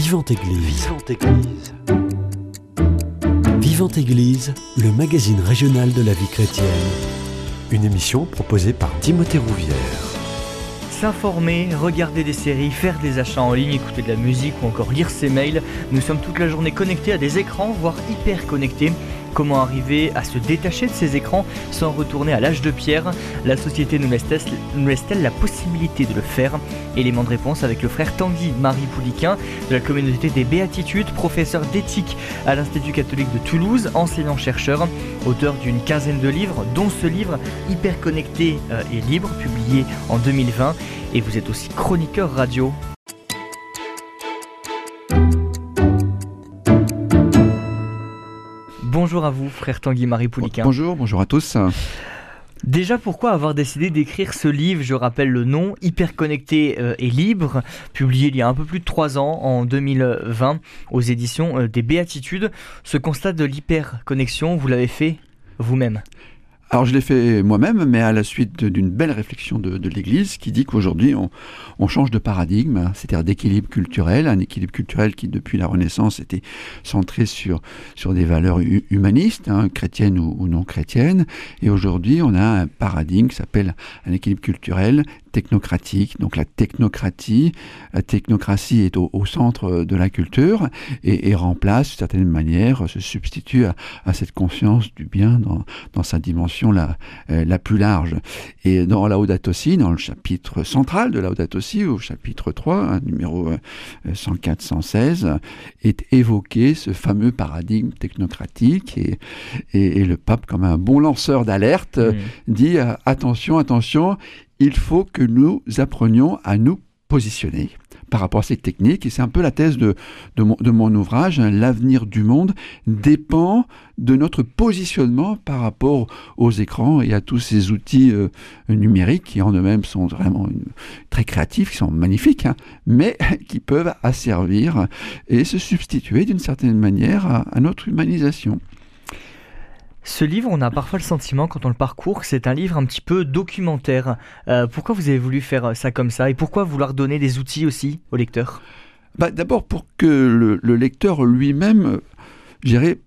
Vivante Église. Vivante Église. Vivante Église, le magazine régional de la vie chrétienne. Une émission proposée par Timothée Rouvière. S'informer, regarder des séries, faire des achats en ligne, écouter de la musique ou encore lire ses mails. Nous sommes toute la journée connectés à des écrans, voire hyper connectés. Comment arriver à se détacher de ces écrans sans retourner à l'âge de pierre La société nous laisse-t-elle la possibilité de le faire Élément de réponse avec le frère Tanguy Marie Pouliquin de la communauté des Béatitudes, professeur d'éthique à l'Institut catholique de Toulouse, enseignant-chercheur, auteur d'une quinzaine de livres, dont ce livre Hyper connecté euh, et libre, publié en 2020. Et vous êtes aussi chroniqueur radio. Bonjour à vous, frère Tanguy Marie Pouliquin. Bonjour, bonjour à tous. Déjà, pourquoi avoir décidé d'écrire ce livre? Je rappelle le nom, Hyper connecté euh, et libre, publié il y a un peu plus de trois ans, en 2020, aux éditions euh, des Béatitudes. Ce constat de l'hyperconnexion, vous l'avez fait vous-même? Alors je l'ai fait moi-même, mais à la suite d'une belle réflexion de, l'Église qui dit qu'aujourd'hui on, change de paradigme, c'est-à-dire d'équilibre culturel, un équilibre culturel qui depuis la Renaissance était centré sur, des valeurs humanistes, hein, chrétiennes ou, non chrétiennes, et aujourd'hui on a un paradigme qui s'appelle un équilibre culturel technocratique. Donc la technocratie, la technocratie est au, centre de la culture et, remplace, d'une certaine manière, se substitue à, cette conscience du bien dans, dans sa dimension la, euh, la plus large. Et dans Laudato Si, dans le chapitre central de Laudato Si, au chapitre 3, hein, numéro 104-116, euh, est évoqué ce fameux paradigme technocratique et, et, le pape, comme un bon lanceur d'alerte, mmh. dit euh, attention, attention, il faut que nous apprenions à nous positionner par rapport à ces techniques. Et c'est un peu la thèse de, mon, ouvrage. Hein. L'avenir du monde dépend de notre positionnement par rapport aux écrans et à tous ces outils euh, numériques qui en eux-mêmes sont vraiment très créatifs, qui sont magnifiques, hein, mais qui peuvent asservir et se substituer d'une certaine manière à notre humanisation. Ce livre, on a parfois le sentiment, quand on le parcourt, que c'est un livre un petit peu documentaire. Euh, pourquoi vous avez voulu faire ça comme ça Et pourquoi vouloir donner des outils aussi au lecteur? Bah, D'abord pour que le, lecteur lui-même, j'irais,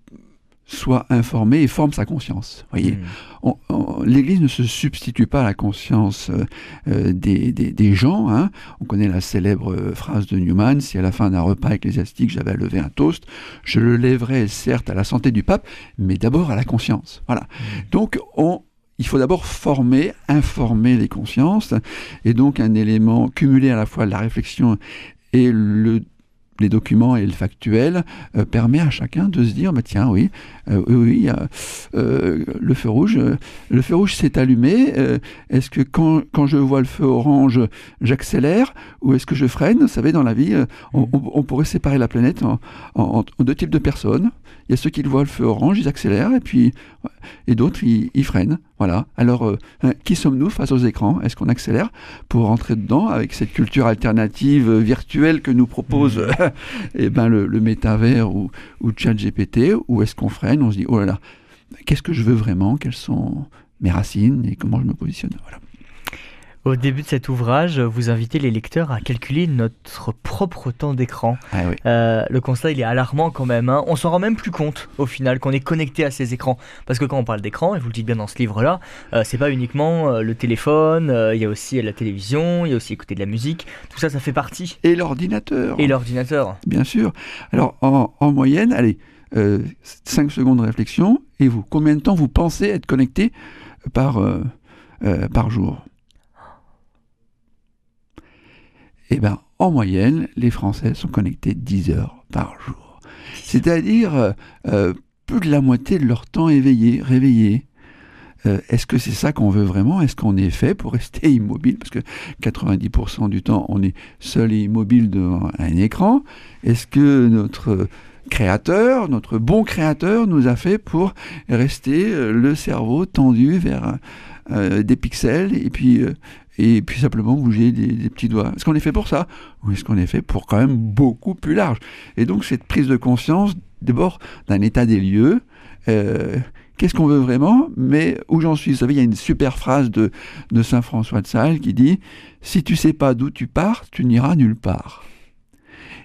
soit informé et forme sa conscience. Voyez, hmm. l'Église ne se substitue pas à la conscience euh, euh, des, gens. Hein. On connaît la célèbre euh, phrase de Newman si à la fin d'un repas ecclésiastique j'avais à lever un toast, je le lèverais certes à la santé du pape, mais d'abord à la conscience. Voilà. Hmm. Donc on il faut d'abord former, informer les consciences, et donc un élément cumulé à la fois de la réflexion et le les documents et le factuel euh, permet à chacun de se dire bah tiens oui euh, oui euh, le feu rouge le feu rouge s'est allumé. Est-ce que quand, quand, je vois le feu orange j'accélère ou est-ce que je freine? Vous savez dans la vie on, mm. pourrait séparer la planète en, deux types de personnes. Il y a ceux qui voient le feu orange ils accélèrent et puis et d'autres ils, freinent. Voilà. Alors hein, qui sommes-nous face aux écrans? Est-ce qu'on accélère? Pour rentrer dedans avec cette culture alternative virtuelle que nous propose mm. et eh ben le, métavers ou, ou GPT, ou est-ce qu'on freine? On se dit, oh là là, qu'est-ce que je veux vraiment? Quelles sont mes racines et comment je me positionne? Voilà. Au début de cet ouvrage, vous invitez les lecteurs à calculer notre propre temps d'écran. Ah euh, le constat, il est alarmant quand même. Hein. On s'en rend même plus compte au final qu'on est connecté à ces écrans. Parce que quand on parle d'écran, et vous le dites bien dans ce livre-là, euh, c'est pas uniquement euh, le téléphone, il y a aussi la télévision, il y a aussi écouter de la musique. Tout ça, ça fait partie. Et l'ordinateur. Et l'ordinateur. Bien sûr. Alors en, en moyenne, allez, 5 secondes de réflexion. Et vous, combien de temps vous pensez être connecté par, par jour? Eh bien, en moyenne, les Français sont connectés 10 heures par jour. C'est-à-dire euh, euh, plus de la moitié de leur temps éveillé, réveillé. Euh, est-ce que c'est ça qu'on veut vraiment? Est-ce qu'on est fait pour rester immobile? Parce que 90% du temps, on est seul et immobile devant un écran. Est-ce que notre créateur, notre bon créateur, nous a fait pour rester le cerveau tendu vers des pixels et puis et puis simplement bouger des, petits doigts. Est-ce qu'on est fait pour ça? Ou est-ce qu'on est fait pour quand même beaucoup plus large Et donc cette prise de conscience, d'abord d'un état des lieux, euh, qu'est-ce qu'on veut vraiment, mais où j'en suis? Vous savez, il y a une super phrase de, de Saint François de Sales qui dit Si tu sais pas d'où tu pars, tu n'iras nulle part.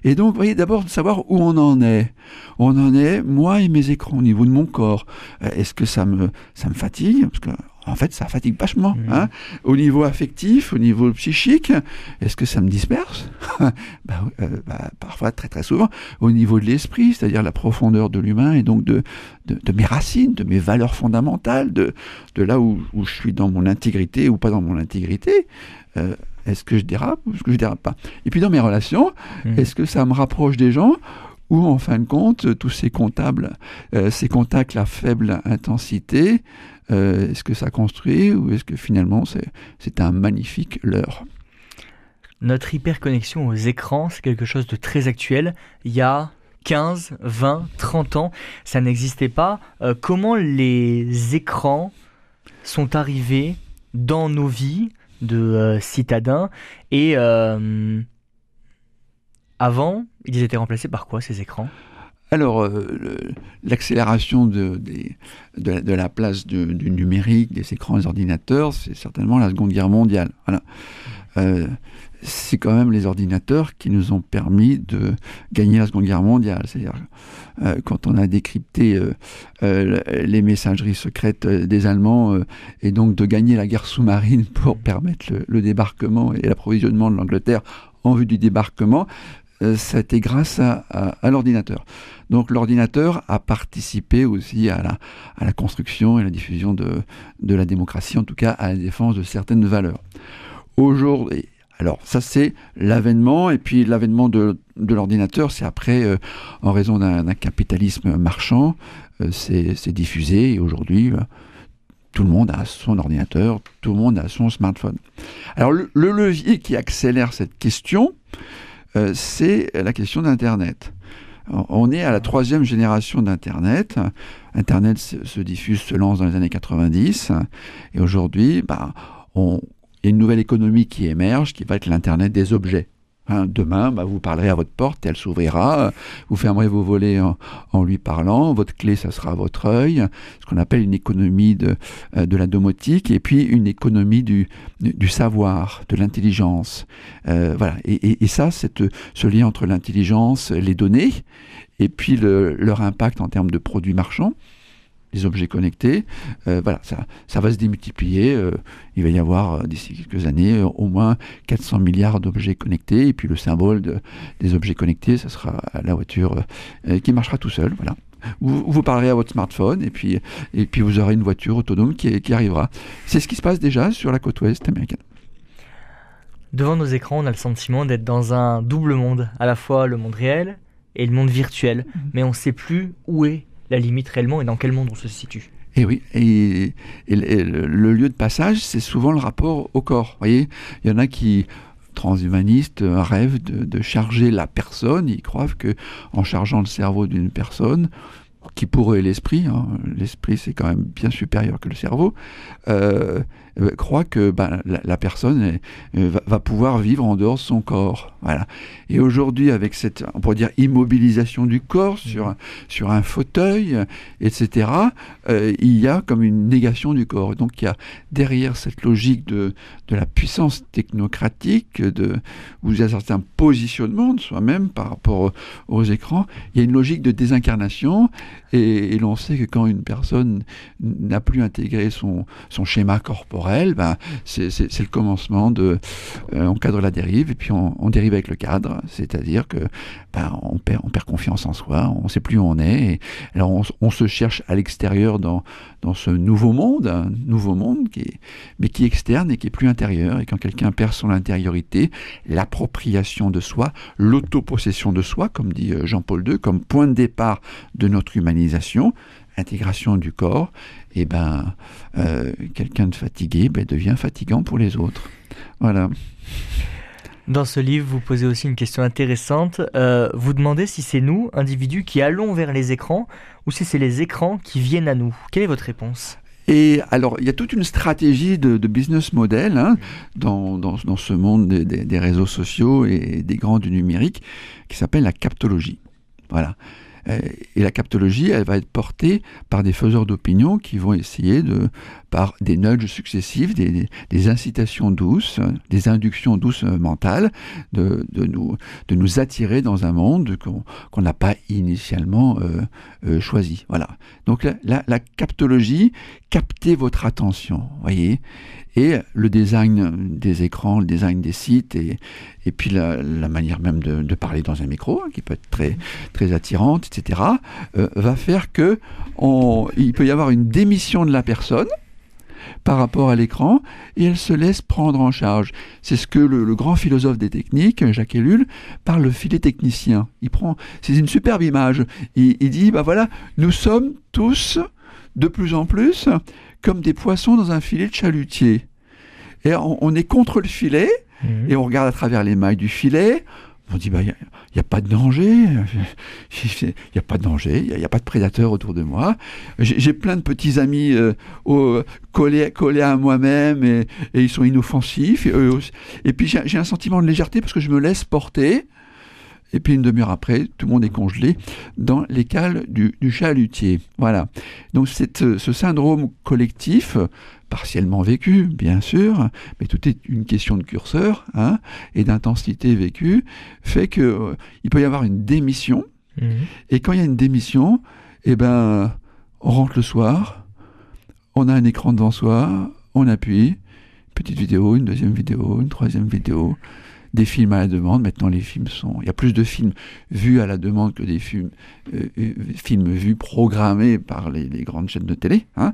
Et donc, vous voyez, d'abord de savoir où on en est. On en est, moi et mes écrans, au niveau de mon corps. Euh, est-ce que ça me, ça me fatigue? Parce que en fait, ça fatigue vachement. Mmh. Hein. au niveau affectif, au niveau psychique, est-ce que ça me disperse? Bah, euh, bah, Parfois, très très souvent. Au niveau de l'esprit, c'est-à-dire la profondeur de l'humain et donc de, de, mes racines, de mes valeurs fondamentales, de, de là où, où, je suis dans mon intégrité ou pas dans mon intégrité. Euh, est-ce que je dérape ou est-ce que je dérape pas? Et puis dans mes relations, mmh. est-ce que ça me rapproche des gens ou en fin de compte, tous ces comptables, euh, ces contacts à faible intensité, euh, est-ce que ça construit ou est-ce que finalement c'est un magnifique leurre? Notre hyperconnexion aux écrans, c'est quelque chose de très actuel. Il y a 15, 20, 30 ans, ça n'existait pas. Euh, comment les écrans sont arrivés dans nos vies de euh, citadins et avant, ils étaient remplacés par quoi ces écrans? Alors, euh, l'accélération de, de, la place du numérique, des écrans, des ordinateurs, c'est certainement la Seconde Guerre mondiale. Voilà. Euh, c'est quand même les ordinateurs qui nous ont permis de gagner la Seconde Guerre mondiale. C'est-à-dire, euh, quand on a décrypté les messageries secrètes des Allemands et donc de gagner la guerre sous-marine pour permettre le débarquement et l'approvisionnement de l'Angleterre en vue du débarquement, euh, été grâce à, l'ordinateur. Donc l'ordinateur a participé aussi à la, à la construction et la diffusion de, de la démocratie, en tout cas à la défense de certaines valeurs. Aujourd'hui, alors ça c'est l'avènement, et puis l'avènement de, de l'ordinateur, c'est après, euh, en raison d'un capitalisme marchand, euh, c'est diffusé, et aujourd'hui, tout le monde a son ordinateur, tout le monde a son smartphone. Alors le levier qui accélère cette question, euh, c'est la question d'Internet. On est à la troisième génération d'Internet. Internet se, diffuse, se lance dans les années 90. Et aujourd'hui, bah, il y a une nouvelle économie qui émerge, qui va être l'Internet des objets. Hein, demain, bah, vous parlerez à votre porte, elle s'ouvrira, vous fermerez vos volets en, lui parlant, votre clé, ça sera votre œil, ce qu'on appelle une économie de, euh, de la domotique, et puis une économie du, du savoir, de l'intelligence. Euh, voilà. Et, ça, cette, ce lien entre l'intelligence, les données, et puis le, leur impact en termes de produits marchands, les objets connectés, euh, voilà, ça, ça, va se démultiplier. Euh, il va y avoir euh, d'ici quelques années au moins 400 milliards d'objets connectés. Et puis le symbole de, des objets connectés, ça sera la voiture qui marchera tout seul. Voilà. Vous, vous, parlerez à votre smartphone et puis, et puis vous aurez une voiture autonome qui, qui arrivera. C'est ce qui se passe déjà sur la côte ouest américaine. Devant nos écrans, on a le sentiment d'être dans un double monde, à la fois le monde réel et le monde virtuel, mmh. mais on ne sait plus où est la limite réellement et dans quel monde on se situe. Et oui, et, le, lieu de passage, c'est souvent le rapport au corps. Vous voyez, il y en a qui transhumanistes rêvent de, charger la personne. Ils croient que en chargeant le cerveau d'une personne, qui pourrait l'esprit, hein, l'esprit c'est quand même bien supérieur que le cerveau, euh, euh, croit que ben, la, personne euh, va, pouvoir vivre en dehors de son corps. Voilà. Et aujourd'hui, avec cette, on pourrait dire, immobilisation du corps sur, sur un fauteuil, etc., euh, il y a comme une négation du corps. donc il y a derrière cette logique de, de la puissance technocratique, de, où il y a certains positionnements de soi-même par rapport aux, écrans, il y a une logique de désincarnation, et, l'on sait que quand une personne n'a plus intégré son, son schéma corporel, ben, c'est le commencement de. Euh, on cadre la dérive et puis on, dérive avec le cadre, c'est-à-dire que ben, on, perd, on perd confiance en soi, on ne sait plus où on est. Et, alors on, se cherche à l'extérieur dans, dans ce nouveau monde, un nouveau monde qui est, mais qui est externe et qui est plus intérieur. Et quand quelqu'un perd son intériorité, l'appropriation de soi, l'autopossession de soi, comme dit euh, Jean-Paul II, comme point de départ de notre humanisation, intégration du corps, et eh ben, euh, quelqu'un de fatigué ben, devient fatigant pour les autres. Voilà. Dans ce livre, vous posez aussi une question intéressante. Euh, vous demandez si c'est nous, individus, qui allons vers les écrans ou si c'est les écrans qui viennent à nous. Quelle est votre réponse? Et alors, il y a toute une stratégie de, business model hein, dans, dans, dans, ce monde des, des, réseaux sociaux et des grands du numérique qui s'appelle la captologie. Voilà. Et la captologie, elle va être portée par des faiseurs d'opinion qui vont essayer de, par des nudges successifs, des, incitations douces, des inductions douces mentales, de, nous, attirer dans un monde qu'on n'a pas initialement choisi. Voilà. Donc la, captologie, capter votre attention, voyez et le design des écrans, le design des sites, et, et puis la, manière même de, parler dans un micro, hein, qui peut être très, très attirante, etc., euh, va faire que il peut y avoir une démission de la personne par rapport à l'écran et elle se laisse prendre en charge. C'est ce que le, grand philosophe des techniques, Jacques Ellul, parle le filet technicien. Il prend, c'est une superbe image. Il, il dit, bah voilà, nous sommes tous de plus en plus comme des poissons dans un filet de chalutier. Et on, est contre le filet, mhm. et on regarde à travers les mailles du filet, on dit, il bah, n'y a, pas de danger, il n'y a pas de danger, autour de moi. J'ai plein de petits amis euh, collés, collés, à moi-même et, ils sont inoffensifs. Et, et puis j'ai un sentiment de légèreté parce que je me laisse porter. Et puis une demi-heure après, tout le monde est congelé dans les cales du, chalutier. Voilà. Donc c'est ce syndrome collectif, partiellement vécu, bien sûr, mais tout est une question de curseur hein, et d'intensité vécue, fait qu'il euh, peut y avoir une démission. Mmh. Et quand il y a une démission, eh ben, on rentre le soir, on a un écran devant soi, on appuie, petite vidéo, une deuxième vidéo, une troisième vidéo, des films à la demande. Maintenant, les films sont. Il y a plus de films vus à la demande que des films, euh, euh, films vus programmés par les, grandes chaînes de télé. Hein.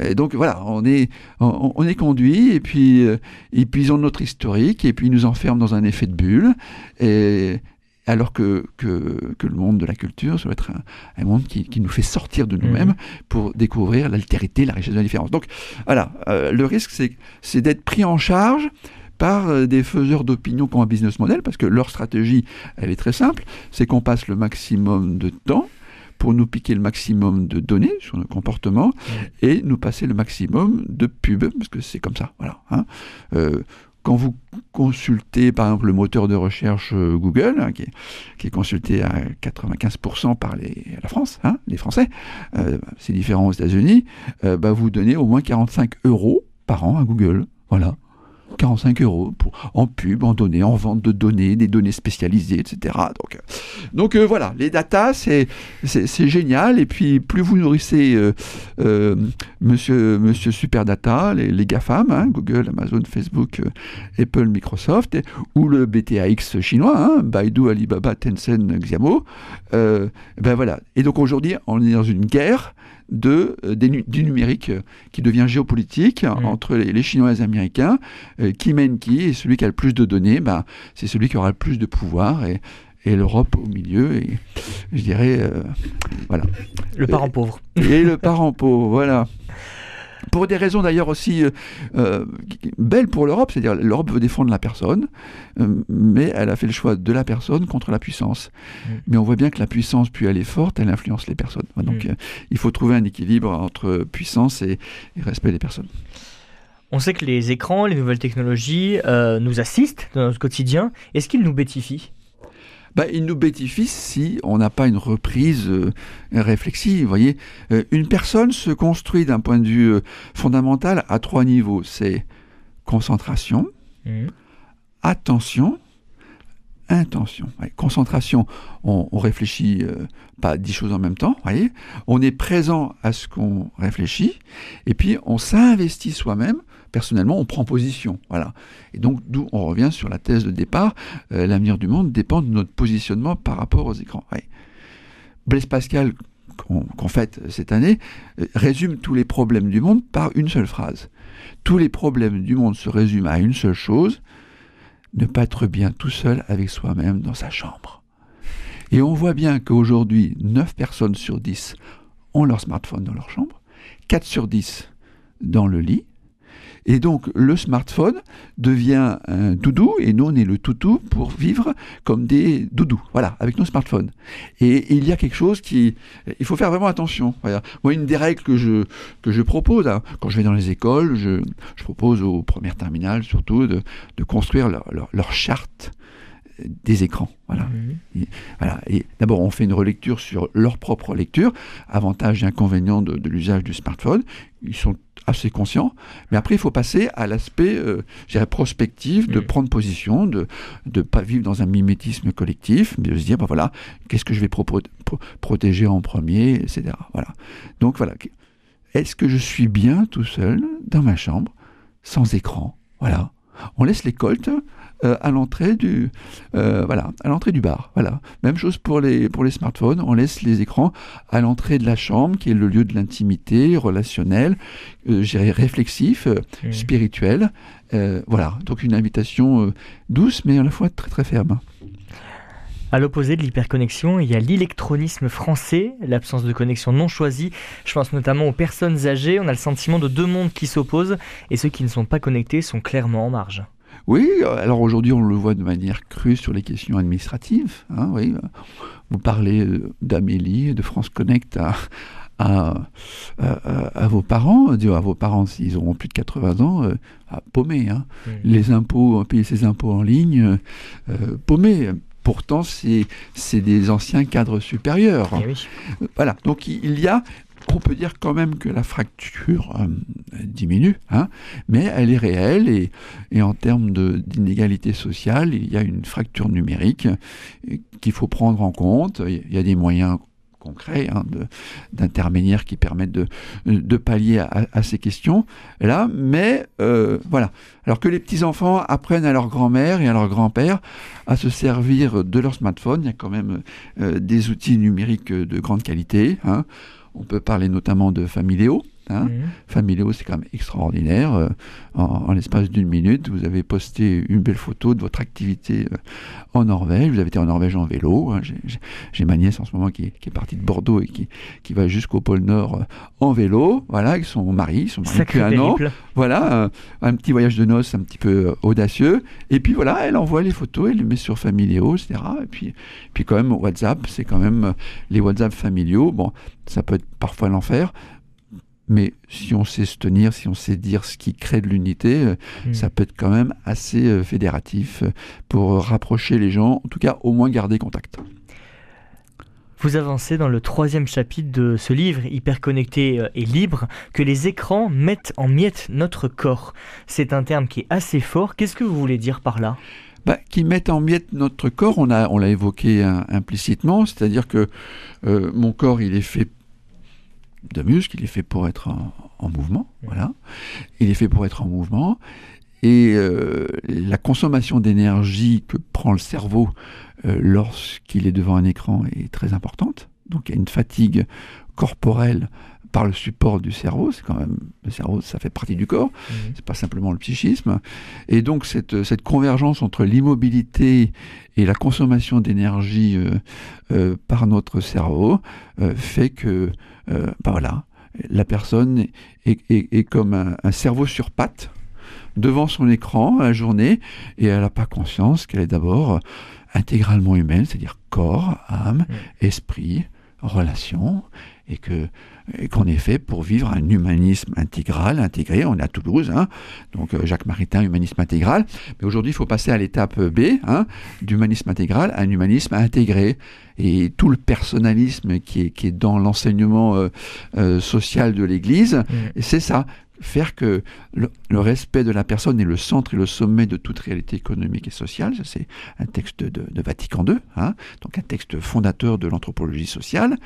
Et donc voilà, on est, on, est conduit et puis, euh, et puis ils ont notre historique et puis ils nous enferment dans un effet de bulle. Et, alors que, que, que, le monde de la culture, ça doit être un, monde qui, qui, nous fait sortir de nous-mêmes mmh. pour découvrir l'altérité, la richesse de la différence. Donc voilà, le risque, c'est d'être pris en charge par euh, des faiseurs d'opinion qui ont un business model, parce que leur stratégie, elle est très simple, c'est qu'on passe le maximum de temps pour nous piquer le maximum de données sur nos comportements et nous passer le maximum de pubs, parce que c'est comme ça. Voilà. Hein. Euh, quand vous consultez par exemple le moteur de recherche euh, Google, hein, qui, est, consulté à 95% par les, la France, hein, les Français, c'est différent aux États-Unis, bah, vous donnez au moins 45 euros par an à Google. Voilà. 45 euros pour, en pub, en données, en vente de données, des données spécialisées, etc. Donc, euh, donc euh, voilà, les data, c'est, génial. Et puis, plus vous nourrissez euh, monsieur, monsieur Super Data, les, les GAFAM, hein, Google, Amazon, Facebook, Apple, Microsoft, ou le BTAX chinois, hein, Baidu, Alibaba, Tencent, Xiaomo, ben voilà. Et donc aujourd'hui, on est dans une guerre de, euh, du numérique euh, qui devient géopolitique mmh. entre les, Chinois et les Américains. Euh, qui mène qui Et celui qui a le plus de données, bah, c'est celui qui aura le plus de pouvoir. Et, et l'Europe au milieu, et je dirais, voilà. Le parent pauvre. Et le parent pauvre, voilà pour des raisons d'ailleurs aussi euh, euh, belles pour l'Europe, c'est-à-dire l'Europe veut défendre la personne, euh, mais elle a fait le choix de la personne contre la puissance. Mm. Mais on voit bien que la puissance, puis elle est forte, elle influence les personnes. Donc mm. il faut trouver un équilibre entre puissance et, respect des personnes. On sait que les écrans, les nouvelles technologies nous assistent dans notre quotidien. Est-ce qu'ils nous bétifient? Bah, il nous bétifie si on n'a pas une reprise euh, réflexive. Vous voyez, euh, une personne se construit d'un point de vue euh, fondamental à trois niveaux. C'est concentration, mmh. attention, intention. concentration, on, réfléchit pas dix choses en même temps, voyez. On est présent à ce qu'on réfléchit, et puis on s'investit soi-même personnellement, on prend position. Voilà. Et donc, d'où on revient sur la thèse de départ, euh, l'avenir du monde dépend de notre positionnement par rapport aux écrans. Blaise Pascal, qu'on fête cette année, euh, résume tous les problèmes du monde par une seule phrase. Tous les problèmes du monde se résument à une seule chose, ne pas être bien tout seul avec soi-même dans sa chambre. Et on voit bien qu'aujourd'hui, 9 personnes sur 10 ont leur smartphone dans leur chambre, 4 sur 10 dans le lit, et donc le smartphone devient un doudou et nous on est le toutou pour vivre comme des doudous, voilà, avec nos smartphones. Et, il y a quelque chose qui, il faut faire vraiment attention. Moi, une des règles que je que je propose hein, quand je vais dans les écoles, je, je propose aux premières terminales surtout de, de construire leur, leur, charte des écrans. Voilà. Et, voilà. Et d'abord, on fait une relecture sur leur propre lecture, avantages et inconvénients de, de l'usage du smartphone. Ils sont assez conscients. Mais après, il faut passer à l'aspect, euh, je dirais, prospectif, de Mhm. prendre position, de ne pas vivre dans un mimétisme collectif, mais de se dire, ben voilà, qu'est-ce que je vais pro- protéger en premier, etc. Voilà. Donc voilà. Est-ce que je suis bien tout seul dans ma chambre, sans écran? Voilà. On laisse les coltes euh, à l'entrée du euh, voilà à l'entrée du bar voilà. Même chose pour les pour les smartphones. On laisse les écrans à l'entrée de la chambre qui est le lieu de l'intimité relationnel euh, réflexif Mhm. spirituel voilà. Donc une invitation douce mais à la fois très très ferme À l'opposé de l'hyperconnexion, il y a l'électronisme français, l'absence de connexion non choisie. Je pense notamment aux personnes âgées. On a le sentiment de deux mondes qui s'opposent et ceux qui ne sont pas connectés sont clairement en marge. Oui, euh, alors aujourd'hui on le voit de manière crue sur les questions administratives. hein, oui. Vous parlez euh, d'Amélie, de France Connect à, à, à- à vos parents, dire à vos parents s'ils auront plus de 80 ans, euh, à paumer. hein. Mhm. Les impôts, payer ses impôts en ligne, euh, paumer. Pourtant, c'est des anciens cadres supérieurs. Eh oui. Voilà, donc il y a, on peut dire quand même que la fracture euh, diminue, hein, mais elle est réelle et, et en termes d'inégalité sociale, il y a une fracture numérique euh, qu'il faut prendre en compte. Il y a des moyens concrets hein, d'intermédiaires qui permettent de, pallier à, ces questions-là, mais euh, voilà. Alors que les petits-enfants apprennent à leur grand-mère et à leur grand-père à se servir de leur smartphone, il y a quand même euh, des outils numériques de grande qualité. hein. On peut parler notamment de Familéo. Hein. Mhm. Familéo, c'est quand même extraordinaire. Euh, en en l'espace d'une minute, vous avez posté une belle photo de votre activité euh, en Norvège. Vous avez été en Norvège en vélo. hein. J'ai- ma nièce en ce moment qui est, qui est partie de Bordeaux et qui, qui va jusqu'au pôle Nord euh, en vélo. Voilà, avec son mari, son mari depuis un an. Voilà, un, petit voyage de noces un petit peu audacieux. Et puis voilà, elle envoie les photos, elle les met sur Familéo, etc. Et puis, puis quand même, WhatsApp, c'est quand même les WhatsApp familiaux. Bon, ça peut être parfois l'enfer. Mais si on sait se tenir, si on sait dire ce qui crée de l'unité, euh, Mhm. ça peut être quand même assez euh, fédératif euh, pour rapprocher les gens, en tout cas au moins garder contact. Vous avancez dans le troisième chapitre de ce livre, hyper connecté euh, et libre, que les écrans mettent en miettes notre corps. C'est un terme qui est assez fort. Qu'est-ce que vous voulez dire par là? Bah, qui mettent en miettes notre corps, on l'a on l'a évoqué hein, implicitement, c'est-à-dire que euh, mon corps, il est fait de muscles, il est fait pour être en, en mouvement, voilà. Il est fait pour être en mouvement, et euh, la consommation d'énergie que prend le cerveau euh, lorsqu'il est devant un écran est très importante. Donc il y a une fatigue corporelle par le support du cerveau, c'est quand même le cerveau, ça fait partie du corps c'est pas simplement le psychisme. Et donc cette, cette convergence entre l'immobilité et la consommation d'énergie euh, euh, par notre cerveau euh, fait que, euh, ben voilà, la personne est, est- est comme un, un cerveau sur pattes devant son écran à la journée et elle n'a pas conscience qu'elle est d'abord intégralement humaine, c'est-à-dire corps, âme, esprit, relation, et que et qu'on est fait pour vivre un humanisme intégral, intégré. On est à Toulouse, hein, donc euh, Jacques Maritain, humanisme intégral. Mais aujourd'hui, il faut passer à l'étape B, hein, d'humanisme intégral à un humanisme intégré. Et tout le personnalisme qui est, qui est dans l'enseignement euh, euh, social de l'Église, et c'est ça, faire que le, respect de la personne est le centre et le sommet de toute réalité économique et sociale. C'est un texte de, Vatican II, hein, donc un texte fondateur de l'anthropologie sociale.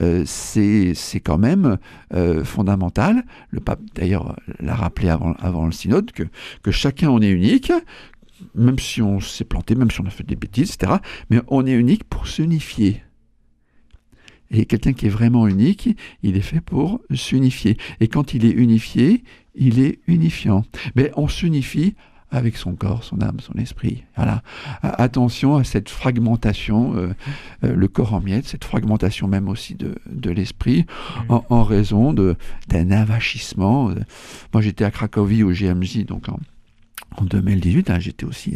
Euh, c'est quand même euh, fondamental. Le pape, d'ailleurs, l'a rappelé avant, le synode, que, que chacun en est unique, même si on s'est planté, même si on a fait des bêtises, etc. Mais on est unique pour s'unifier. Et quelqu'un qui est vraiment unique, il est fait pour s'unifier. Et quand il est unifié, il est unifiant. Mais on s'unifie avec son corps, son âme, son esprit. Voilà. Attention à cette fragmentation, euh, euh, le corps en miettes, cette fragmentation même aussi de, de l'esprit, en, en raison de- d'un avachissement. Moi, j'étais à Cracovie au GMJ, donc en, en 2018, hein, j'étais aussi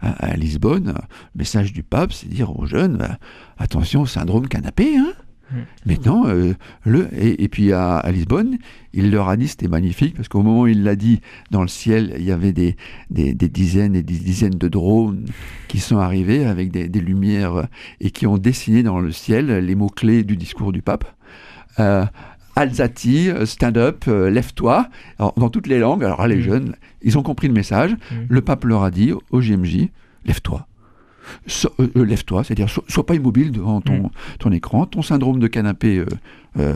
à, à- Lisbonne. Le message du pape, c'est dire aux jeunes, bah, attention au syndrome canapé. Hein Mmh. Maintenant, euh, le, et, puis à, Lisbonne, il leur a dit, c'était magnifique, parce qu'au moment où il l'a dit, dans le ciel, il y avait des, des, dizaines et des dizaines de drones qui sont arrivés avec des, des lumières et qui ont dessiné dans le ciel les mots-clés du discours du pape. Euh, Alzati, euh, stand up, euh, lève-toi, dans toutes les langues. Alors les mm. jeunes, ils ont compris le message. Mm. Le pape leur a dit au GMJ, lève-toi. lève-toi, c'est-à-dire sois, pas immobile devant ton, mm. ton écran, ton syndrome de canapé euh, euh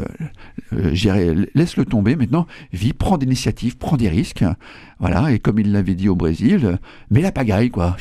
laisse-le tomber maintenant, vis, prends des initiatives, prends des risques, voilà, et comme il l'avait dit au Brésil, mets la pagaille, quoi.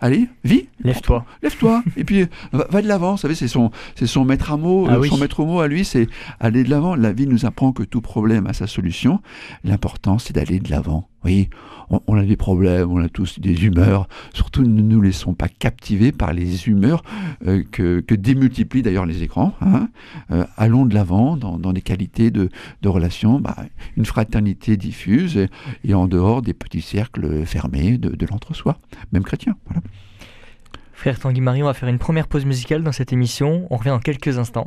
Allez, vis. Lève-toi. Lève-toi, et puis va, de l'avant, vous savez, c'est son, c'est son maître à mot, ah son maître mot à lui, c'est aller de l'avant. La vie nous apprend que tout problème a sa solution. L'important, c'est d'aller de l'avant. Oui, on, a des problèmes, on a tous des humeurs. Surtout, ne nous laissons pas captiver par les humeurs euh, que, que, démultiplient d'ailleurs les écrans. Hein. Euh, allons de l'avant dans, des qualités de, de relations, bah, une fraternité diffuse et, en dehors des petits cercles fermés de, de l'entre-soi, même chrétien. Voilà. Frère Tanguy Marie, on va faire une première pause musicale dans cette émission. On revient dans quelques instants.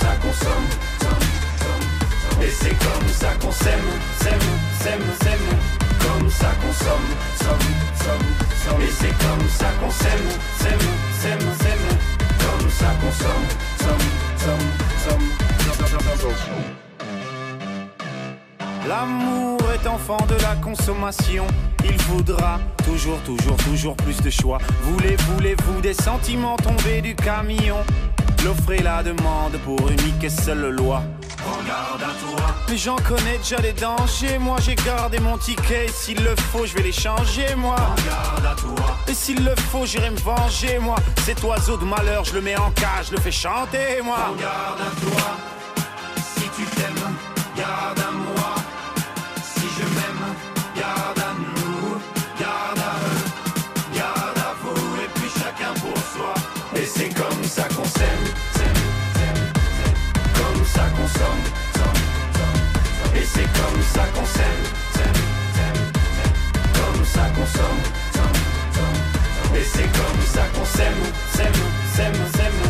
Ça qu'on somme, et c'est comme ça qu'on s'aime, s'aime, s'aime, s'aime, comme ça qu'on somme, somme, somme, somme, et c'est comme ça qu'on s'aime, s'aime, s'aime, s'aime, comme ça qu'on somme, somme, somme, somme. L'amour est enfant de la consommation. Il voudra toujours, toujours, toujours plus de choix. Voulez, voulez-vous des sentiments tombés du camion? L'offre et la demande pour unique et seule loi. Regarde à toi. Mais j'en connais déjà les dangers. Moi j'ai gardé mon ticket. S'il le faut, je vais les changer, moi. Regarde à toi. Et s'il le faut, j'irai me venger, moi. Cet oiseau de malheur, je le mets en cage, je le fais chanter, moi. Regarde à toi. Ça qu'on s'aime, comme ça qu'on somme, et c'est comme ça qu'on s'aime, s'aime, s'aime, s'aime,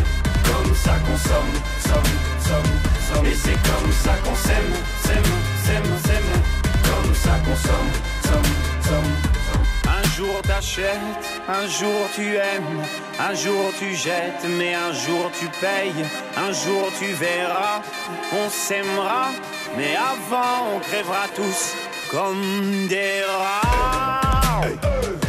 comme ça qu'on somme, somme, somme, somme, et c'est comme ça qu'on s'aime, s'aime, s'aime, s'aime, comme ça qu'on somme, somme, somme. Un jour t'achètes, un jour tu aimes, un jour tu jettes, mais un jour tu payes, un jour tu verras, on s'aimera mais avant, on crèvera tous comme des rats.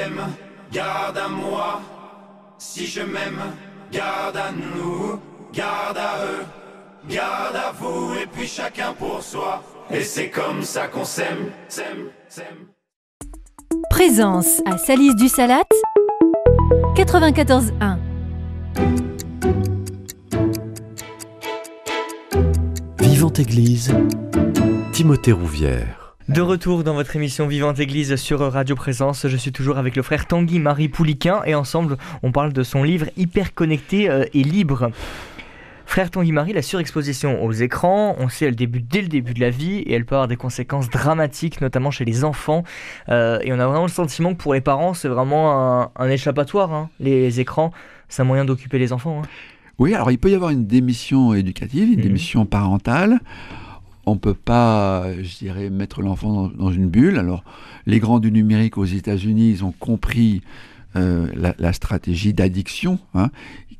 Tu t'aimes, garde à moi. Si je m'aime, garde à nous, garde à eux, garde à vous, et puis chacun pour soi. Et c'est comme ça qu'on s'aime, s'aime, s'aime. Présence à Salis du Salat 94.1 Église, Timothée Rouvière. De retour dans votre émission Vivante Église sur Radio Présence, je suis toujours avec le frère Tanguy Marie Pouliquin et ensemble on parle de son livre Hyper connecté euh, et libre. Frère Tanguy Marie, la surexposition aux écrans, on sait, elle débute dès le début de la vie et elle peut avoir des conséquences dramatiques, notamment chez les enfants. Euh, et on a vraiment le sentiment que pour les parents, c'est vraiment un, un échappatoire. hein. Les écrans, c'est un moyen d'occuper les enfants. hein. Oui, alors il peut y avoir une démission éducative, une Mhm. démission parentale. On ne peut pas, je dirais, mettre l'enfant dans, une bulle. Alors, les grands du numérique aux États-Unis, ont compris euh, la, stratégie d'addiction hein,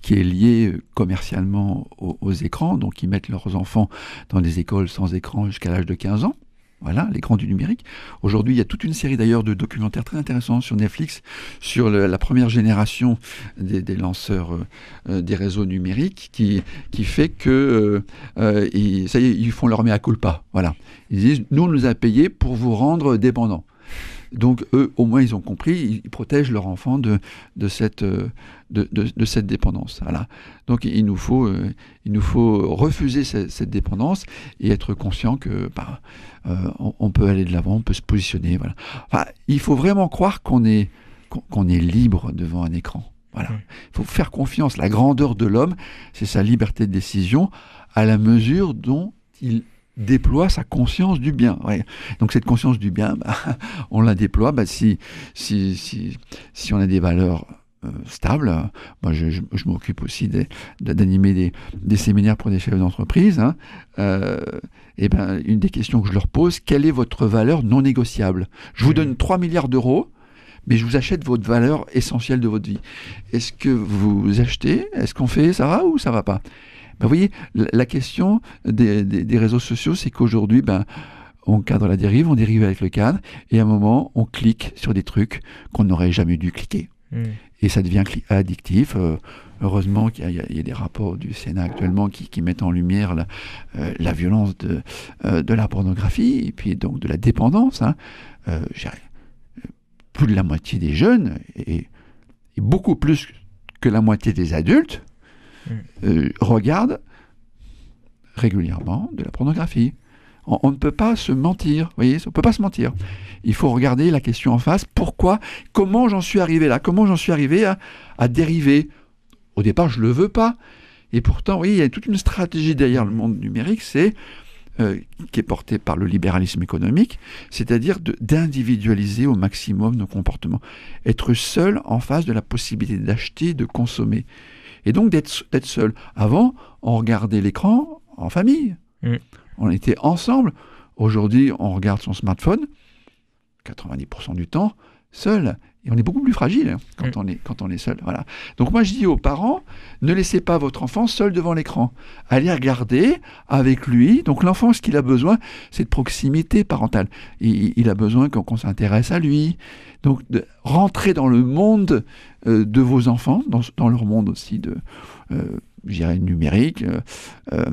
qui est liée commercialement aux, aux écrans. Donc, ils mettent leurs enfants dans des écoles sans écran jusqu'à l'âge de 15 ans. Voilà, grands du numérique. Aujourd'hui, il y a toute une série d'ailleurs de documentaires très intéressants sur Netflix sur la première génération des, lanceurs euh, euh, des réseaux numériques qui, fait que euh, ils, ça y est, ils font leur mea culpa. Voilà. Ils disent nous on nous a payé pour vous rendre dépendants. Donc eux, au moins, ils ont compris, ils, protègent leur enfant de, de, cette, euh, de, de- de cette dépendance. Voilà. Donc il nous faut, euh, il nous faut refuser cette, cette dépendance et être conscient que bah, euh, on, on peut aller de l'avant, on peut se positionner. Voilà. Enfin, il faut vraiment croire qu'on est, qu'on est libre devant un écran. Voilà. Il faut faire confiance. La grandeur de l'homme, c'est sa liberté de décision à la mesure dont il déploie sa conscience du bien. Ouais. Donc cette conscience du bien, bah, on la déploie bah, si, si, si, si on a des valeurs euh, stables. Moi, je, je- je m'occupe aussi d'animer des, des séminaires pour des chefs d'entreprise. hein. Euh, et ben, une des questions que je leur pose, quelle est votre valeur non négociable? Je vous Mhm. donne 3 milliards d'euros, mais je vous achète votre valeur essentielle de votre vie. Est-ce que vous achetez? Est-ce qu'on fait ça va ou ça va pas? Ben, Vous voyez, la, question des, des- des réseaux sociaux, c'est qu'aujourd'hui, ben, on cadre la dérive, on dérive avec le cadre, et à un moment, on clique sur des trucs qu'on n'aurait jamais dû cliquer Mm. et ça devient addictif. Euh, heureusement qu'il y, a- y des rapports du Sénat actuellement qui, qui mettent en lumière la, euh, la violence de, euh, de la pornographie et puis donc de la dépendance. hein. Plus de la moitié des jeunes et, et beaucoup plus que la moitié des adultes. Euh, regardent régulièrement de la pornographie. On, ne peut pas se mentir, voyez, on ne peut pas se mentir. Il faut regarder la question en face. Pourquoi Comment j'en suis arrivé là? Comment j'en suis arrivé à, dériver? Au départ, je ne le veux pas. Et pourtant, oui, il y a toute une stratégie derrière le monde numérique, c'est euh, qui est portée par le libéralisme économique, c'est-à-dire d'individualiser au maximum nos comportements. Être seul en face de la possibilité d'acheter, de consommer. Et donc d'être seul. Avant, on regardait l'écran en famille. Mm. On était ensemble. Aujourd'hui, on regarde son smartphone, 90% du temps, seul. Et on est beaucoup plus fragile quand, on, est, quand on est seul. Voilà. Donc moi, je dis aux parents, ne laissez pas votre enfant seul devant l'écran. Allez regarder avec lui. Donc l'enfant, ce qu'il a besoin, c'est de proximité parentale. Il, il a besoin qu'on s'intéresse à lui. Donc de rentrer dans le monde euh, de vos enfants, dans, dans leur monde aussi de, euh, je dirais, numérique. euh,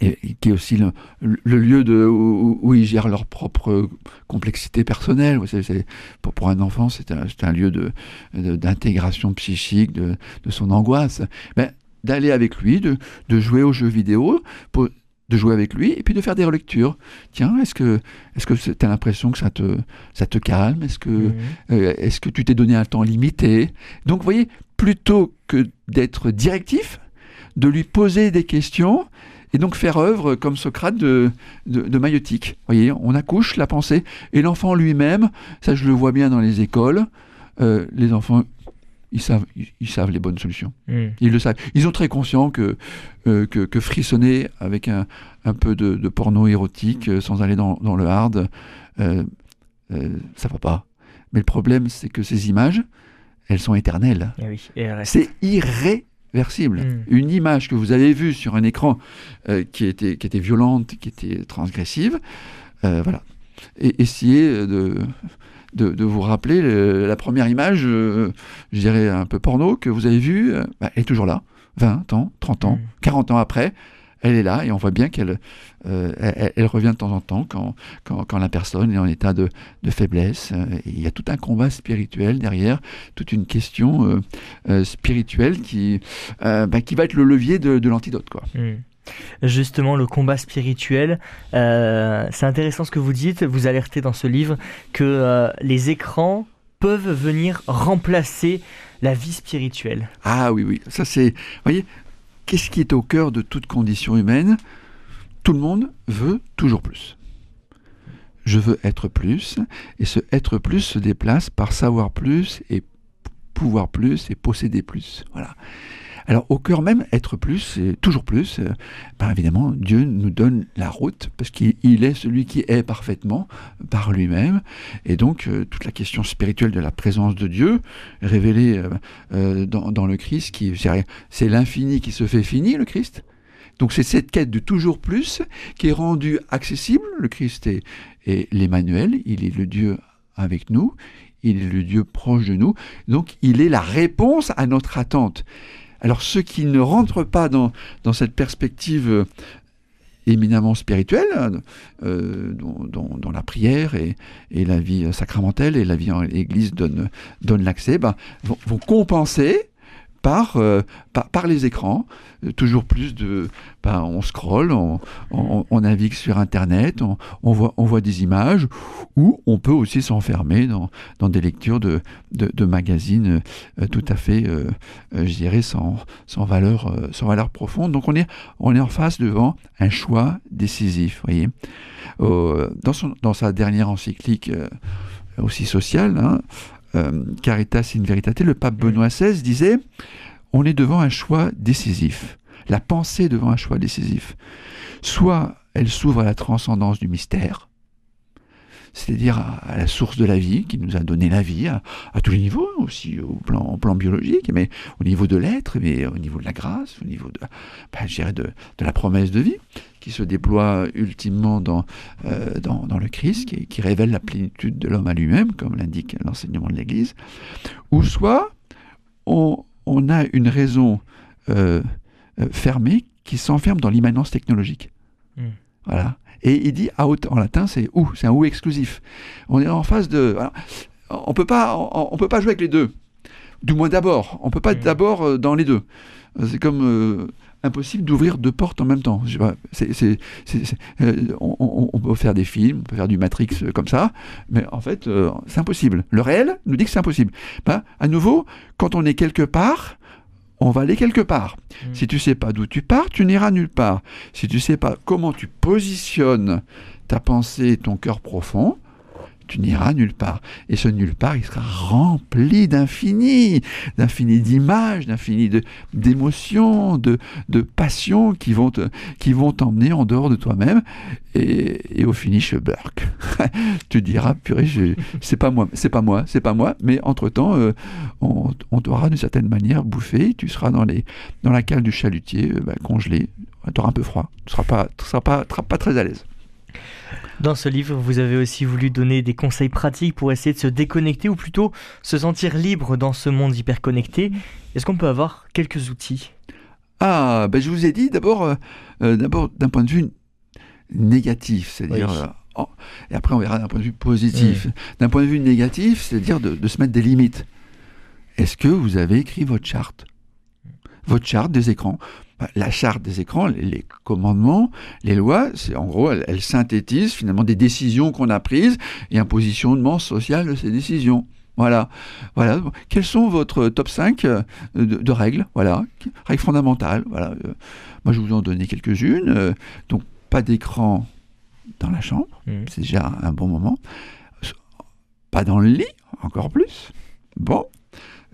et, qui est aussi le, le lieu de, où, où ils gèrent leur propre complexité personnelle. Vous savez, c'est- pour, pour un enfant, c'est un, c'est un lieu de, de- d'intégration psychique de, de son angoisse. Ben, d'aller avec lui, de, de jouer aux jeux vidéo, pour, de jouer avec lui, et puis de faire des relectures. Tiens, est-ce que est-ce que tu as l'impression que ça te, ça te calme? Est-ce que, euh, est-ce que tu t'es donné un temps limité? Donc, vous voyez, plutôt que d'être directif, de lui poser des questions et donc faire œuvre comme Socrate de, de, de maïeutique. Vous voyez, on accouche la pensée et l'enfant lui-même, ça je le vois bien dans les écoles, euh, les enfants, ils savent, ils, savent les bonnes solutions. Mm. Ils le savent. Ils sont très conscients que, euh, que, que frissonner avec un, un peu de, de porno érotique euh, sans aller dans, dans le hard, euh, ça va pas. Mais le problème, c'est que ces images, elles sont éternelles. Eh oui, et elle reste. C'est irréversible. Mm. Une image que vous avez vue sur un écran euh, qui, était, qui était violente, qui était transgressive, euh, voilà. Et essayez de, de, de vous rappeler le- la première image, euh, je dirais un peu porno, que vous avez vue, euh, bah, elle est toujours là. 20 ans, 30 ans, Mm. 40 ans après, elle est là et on voit bien qu'elle euh, elle, elle revient de temps en temps quand, quand, quand la personne est en état de, de faiblesse. euh, et il y a tout un combat spirituel derrière, toute une question euh, euh, spirituelle qui, bah, qui va être le levier de, de l'antidote. Quoi. Mm. Justement, le combat spirituel, euh, c'est intéressant ce que vous dites, vous alertez dans ce livre que euh, les écrans peuvent venir remplacer la vie spirituelle. Ah oui, oui, ça c'est... Vous voyez, qu'est-ce qui est au cœur de toute condition humaine Tout le monde veut toujours plus. Je veux être plus, et ce être plus se déplace par savoir plus et pouvoir plus et posséder plus. Voilà. Alors au cœur même, être plus, toujours plus, euh, ben, évidemment, Dieu nous donne la route, parce qu'il est celui qui est parfaitement par lui-même. Et donc euh, toute la question spirituelle de la présence de Dieu, révélée euh, dans, le Christ, c'est l'infini qui se fait fini, le Christ. Donc c'est cette quête de toujours plus qui est rendue accessible. Le Christ est l'Emmanuel, il est le Dieu avec nous, il est le Dieu proche de nous, donc il est la réponse à notre attente. Alors ceux qui ne rentrent pas dans, cette perspective euh, éminemment spirituelle, euh, dont, la prière et, la vie sacramentelle et la vie en Église donnent, l'accès, ben, vont, compenser par, euh, par, les écrans. Euh, toujours plus de. Ben, on scrolle, on, navigue sur Internet, on, voit, on voit des images, ou on peut aussi s'enfermer dans, dans des lectures de, de, magazines euh, tout à fait, je dirais, sans, sans, valeur, sans valeur profonde. Donc on est, on est en face devant un choix décisif. Voyez dans, son, dans sa dernière encyclique aussi sociale, hein, euh, Caritas in Veritate, le pape Benoît XVI disait on est devant un choix décisif, la pensée devant un choix décisif. Soit elle s'ouvre à la transcendance du mystère, c'est-à-dire à, la source de la vie, qui nous a donné la vie à, tous les niveaux, aussi au plan, biologique, mais au niveau de l'être, mais au niveau de la grâce, au niveau de, ben, la promesse de vie, qui se déploie ultimement dans, euh, dans, dans, le Christ, qui, qui, révèle la plénitude de l'homme à lui-même, comme l'indique l'enseignement de l'Église, ou soit on, on a une raison euh, euh, fermée qui s'enferme dans l'immanence technologique. Hmm. Voilà. Et il dit out en latin, c'est ou, c'est un ou exclusif. On est en phase de. on peut pas, on, peut pas jouer avec les deux. Du moins d'abord. On peut pas être hmm. d'abord dans les deux. C'est comme impossible d'ouvrir deux portes en même temps. on, peut faire des films, on peut faire du Matrix comme ça, mais en fait, c'est impossible. Le réel nous dit que c'est impossible. Ben, à nouveau, quand on est quelque part, on va aller quelque part. Hmm. Si tu sais pas d'où tu pars, tu n'iras nulle part. Si tu sais pas comment tu positionnes ta pensée, ton cœur profond, tu n'iras nulle part. Et ce nulle part, il sera rempli d'infini, d'infini d'images, d'infini d'émotions, de, de passions qui vont t'emmener en dehors de toi-même. Et, au finish, burk. tu diras, purée, c'est pas moi, c'est pas moi, c'est pas moi. Mais entre temps, euh, on, t'aura d'une certaine manière bouffé. Tu seras dans les dans la cale du chalutier, euh, bah, congelé. Tu auras un peu froid. Tu seras pas, seras pas, pas très à l'aise. Dans ce livre, vous avez aussi voulu donner des conseils pratiques pour essayer de se déconnecter ou plutôt se sentir libre dans ce monde hyper connecté. Est-ce qu'on peut avoir quelques outils? Ah, ben je vous ai dit d'abord, euh, euh, d'abord d'un point de vue négatif, c'est-à-dire. Euh, oh, et après, on verra d'un point de vue positif. D'un point de vue négatif, c'est-à-dire de, se mettre des limites. Est-ce que vous avez écrit votre charte? Votre charte des écrans la charte des écrans, les, commandements, les lois, c'est en gros, elles, synthétisent finalement des décisions qu'on a prises et un positionnement social de ces décisions. Voilà. Voilà. Quels sont votre top 5 euh, de, règles? Voilà. Règles fondamentales. Voilà. Euh, moi, je vous en donner quelques-unes. Euh, donc, pas d'écran dans la chambre. Mmh. C'est déjà un bon moment. Pas dans le lit, encore plus. Bon.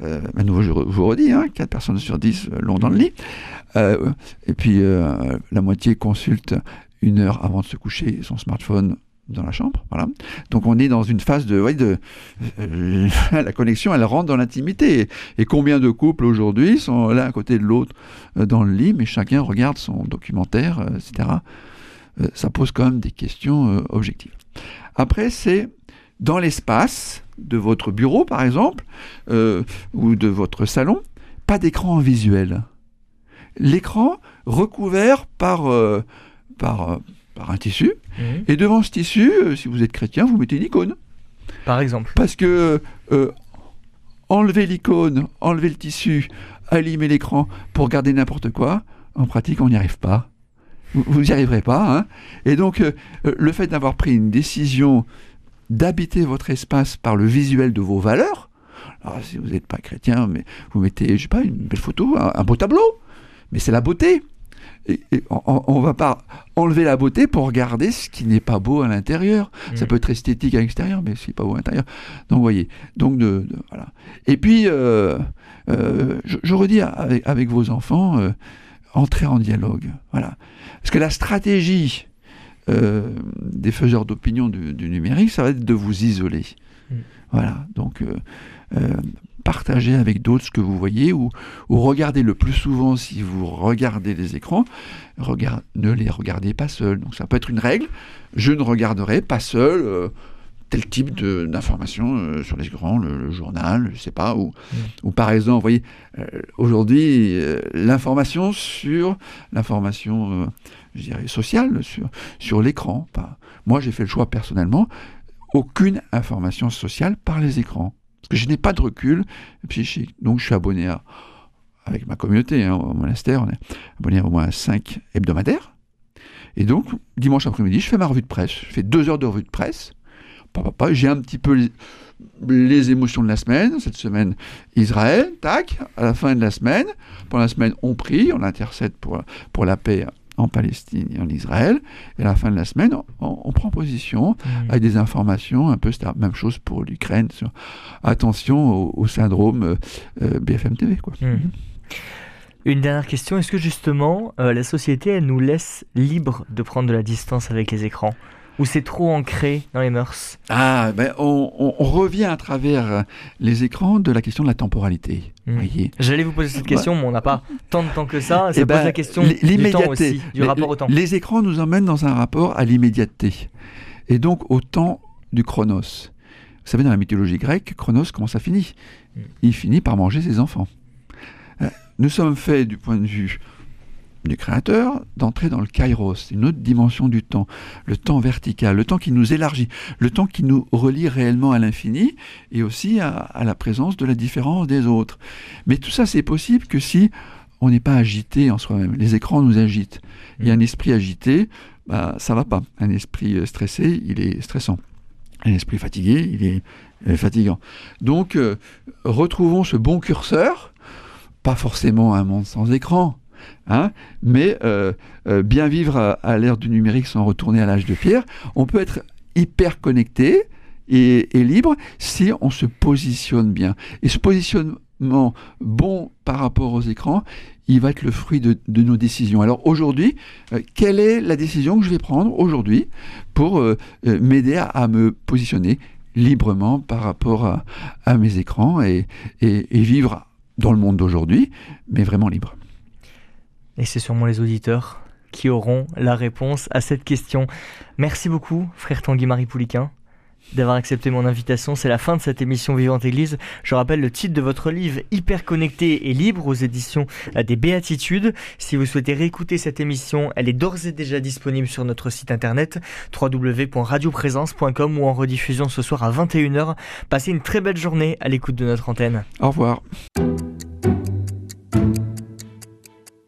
Euh, à nouveau, je, vous redis, hein, 4 personnes sur 10 l'ont dans le lit. Euh, et puis, euh, la moitié consulte une heure avant de se coucher son smartphone dans la chambre. Voilà. Donc on est dans une phase de, de la connexion, elle rentre dans l'intimité. Et combien de couples aujourd'hui sont l'un à côté de l'autre dans le lit, mais chacun regarde son documentaire, etc. ça pose quand même des questions objectives. Après, c'est dans l'espace de votre bureau, par exemple, euh, ou de votre salon, pas d'écran visuel. L'écran recouvert par, euh, par, euh, par, un tissu, mhm. et devant ce tissu, si vous êtes chrétien, vous mettez une icône. Par exemple. Parce que enlever l'icône, enlever le tissu, allumer l'écran pour garder n'importe quoi, en pratique, on n'y arrive pas. vous n'y arriverez pas. hein. Et donc, euh, le fait d'avoir pris une décision d'habiter votre espace par le visuel de vos valeurs, alors si vous n'êtes pas chrétien, mais vous mettez, je sais pas, une belle photo, un, un beau tableau, mais c'est la beauté. Et, et on ne va pas enlever la beauté pour regarder ce qui n'est pas beau à l'intérieur. Ça Mm. peut être esthétique à l'extérieur, mais ce qui n'est pas beau à l'intérieur. Donc, vous voyez. Donc, de, de- voilà. Et puis, euh, euh, je, je redis avec, avec vos enfants, euh, entrez en dialogue. Voilà. Parce que la stratégie euh, des faiseurs d'opinion du, du numérique, ça va être de vous isoler. Mm. Voilà. Donc, euh, euh, partagez avec d'autres ce que vous voyez ou, ou regardez le plus souvent si vous regardez les écrans, regard- ne les regardez pas seuls. Donc, ça peut être une règle. Je ne regarderai pas seul. tel type d'information euh, sur les écrans, le, le journal, je sais pas, ou, ou par exemple, vous voyez, euh, aujourd'hui, euh, l'information sur l'information, je dirais, sociale, sur, sur l'écran. Moi, j'ai fait le choix personnellement, aucune information sociale par les écrans. Parce que je n'ai pas de recul psychique. Donc, je suis abonné à, avec ma communauté, hein, au monastère, on est abonné à au moins 5 hebdomadaires. Et donc, dimanche après-midi, je fais ma revue de presse. Je fais deux heures de revue de presse. J'ai un petit peu les, les émotions de la semaine. Cette semaine, Israël, tac, à la fin de la semaine. Pendant la semaine, on prie, on intercède pour, pour la paix en Palestine et en Israël. Et à la fin de la semaine, on, on prend position Mm. avec des informations un peu, la même chose pour l'Ukraine. sur- Attention au, au syndrome euh, euh, BFM TV. Quoi. Mhm. Une dernière question, est-ce que justement euh, la société elle nous laisse libre de prendre de la distance avec les écrans? Ou c'est trop ancré dans les mœurs Ah, ben on, on- on revient à travers euh, les écrans de la question de la temporalité. Mm. vous voyez J'allais vous poser cette question, mais on n'a pas tant de temps que ça. Ça Eh pose ben, la question du temps aussi, du Les- rapport au temps. Les écrans nous emmènent dans un rapport à l'immédiateté. Et donc au temps du chronos. Vous savez, dans la mythologie grecque, Chronos, comment ça finit? Mm. Il finit par manger ses enfants. Euh, Nous sommes faits, du point de vue du créateur, d'entrer dans le kairos, une autre dimension du temps, le temps vertical, le temps qui nous élargit, le temps qui nous relie réellement à l'infini et aussi à, à la présence de la différence des autres. Mais tout ça, c'est possible que si on n'est pas agité en soi-même. Les écrans nous agitent. Et un esprit agité, bah, ça va pas. Un esprit euh, stressé, il est stressant. Un esprit fatigué, il est euh, fatigant. Donc, euh, retrouvons ce bon curseur, pas forcément un monde sans écran, hein, mais euh, euh, bien vivre à, l'ère du numérique sans retourner à l'âge de pierre. On peut être hyper connecté et, libre si on se positionne bien. Et ce positionnement bon par rapport aux écrans, il va être le fruit de, nos décisions. Alors aujourd'hui, euh, quelle est la décision que je vais prendre aujourd'hui pour m'aider à, me positionner librement par rapport à, mes écrans et vivre dans le monde d'aujourd'hui, mais vraiment libre? Et c'est sûrement les auditeurs qui auront la réponse à cette question. Merci beaucoup, frère Tanguy-Marie Pouliquin, d'avoir accepté mon invitation. C'est la fin de cette émission Vivante Église. Je rappelle le titre de votre livre Hyper connecté et libre aux éditions des Béatitudes. Si vous souhaitez réécouter cette émission, elle est d'ores et déjà disponible sur notre site internet www.radioprésence.com ou en rediffusion ce soir à 21h. Passez une très belle journée à l'écoute de notre antenne. Au revoir.